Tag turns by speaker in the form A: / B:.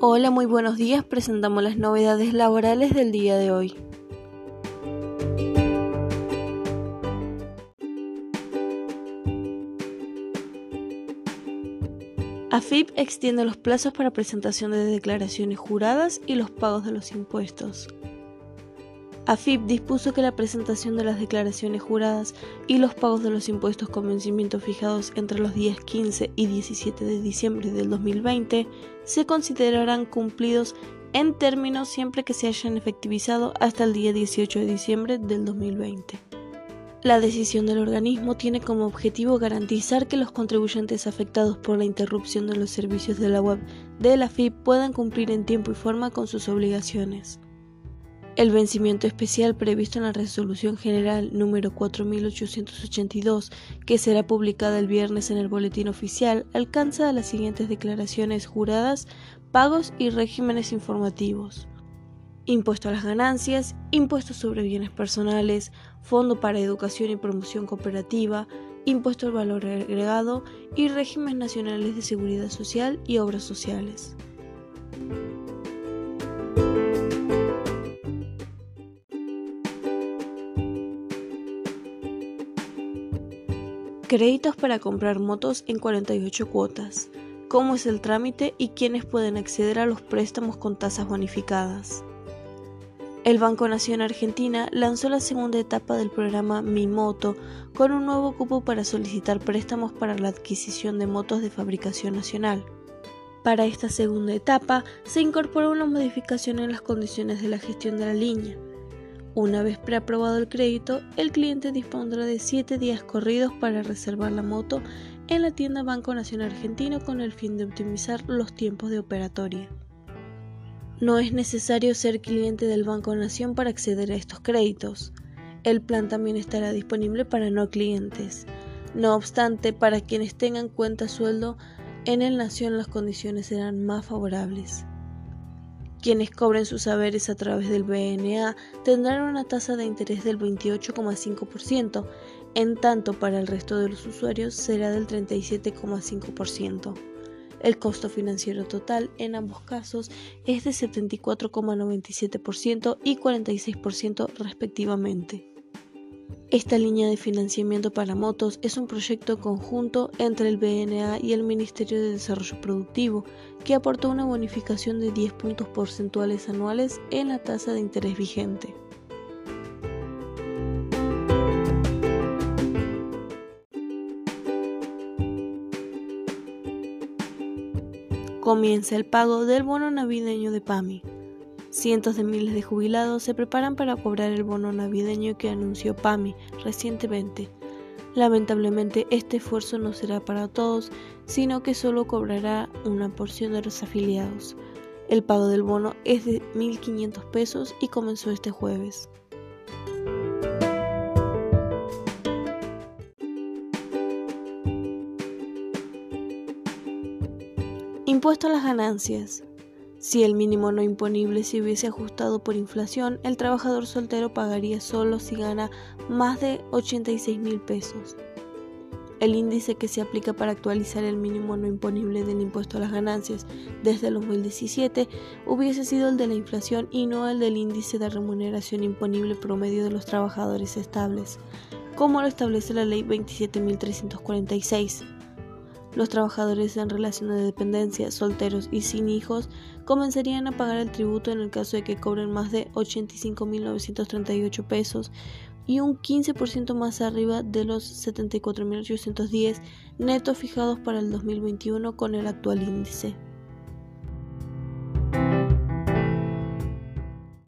A: Hola, muy buenos días. Presentamos las novedades laborales del día de hoy. AFIP extiende los plazos para presentación de declaraciones juradas y los pagos de los impuestos. AFIP dispuso que la presentación de las declaraciones juradas y los pagos de los impuestos con vencimiento fijados entre los días 15 y 17 de diciembre del 2020 se considerarán cumplidos en términos siempre que se hayan efectivizado hasta el día 18 de diciembre del 2020. La decisión del organismo tiene como objetivo garantizar que los contribuyentes afectados por la interrupción de los servicios de la web de la AFIP puedan cumplir en tiempo y forma con sus obligaciones. El vencimiento especial previsto en la Resolución General número 4882, que será publicada el viernes en el Boletín Oficial, alcanza las siguientes declaraciones juradas, pagos y regímenes informativos. Impuesto a las ganancias, impuesto sobre bienes personales, Fondo para Educación y Promoción Cooperativa, impuesto al valor agregado y regímenes nacionales de seguridad social y obras sociales. Créditos para comprar motos en 48 cuotas. ¿Cómo es el trámite y quiénes pueden acceder a los préstamos con tasas bonificadas? El Banco Nación Argentina lanzó la segunda etapa del programa Mi Moto con un nuevo cupo para solicitar préstamos para la adquisición de motos de fabricación nacional. Para esta segunda etapa se incorporó una modificación en las condiciones de la gestión de la línea. Una vez preaprobado el crédito, el cliente dispondrá de 7 días corridos para reservar la moto en la tienda Banco Nacional Argentino con el fin de optimizar los tiempos de operatoria. No es necesario ser cliente del Banco Nación para acceder a estos créditos. El plan también estará disponible para no clientes. No obstante, para quienes tengan cuenta sueldo en el Nación las condiciones serán más favorables. Quienes cobren sus saberes a través del BNA tendrán una tasa de interés del 28,5%, en tanto para el resto de los usuarios será del 37,5%. El costo financiero total en ambos casos es de 74,97% y 46% respectivamente. Esta línea de financiamiento para motos es un proyecto conjunto entre el BNA y el Ministerio de Desarrollo Productivo que aportó una bonificación de 10 puntos porcentuales anuales en la tasa de interés vigente. Comienza el pago del bono navideño de PAMI. Cientos de miles de jubilados se preparan para cobrar el bono navideño que anunció PAMI recientemente. Lamentablemente este esfuerzo no será para todos, sino que solo cobrará una porción de los afiliados. El pago del bono es de 1.500 pesos y comenzó este jueves. Impuesto a las ganancias. Si el mínimo no imponible se hubiese ajustado por inflación, el trabajador soltero pagaría solo si gana más de 86 mil pesos. El índice que se aplica para actualizar el mínimo no imponible del impuesto a las ganancias desde el 2017 hubiese sido el de la inflación y no el del índice de remuneración imponible promedio de los trabajadores estables, como lo establece la Ley 27.346. Los trabajadores en relación de dependencia, solteros y sin hijos comenzarían a pagar el tributo en el caso de que cobren más de 85.938 pesos y un 15% más arriba de los 74.810 netos fijados para el 2021 con el actual índice.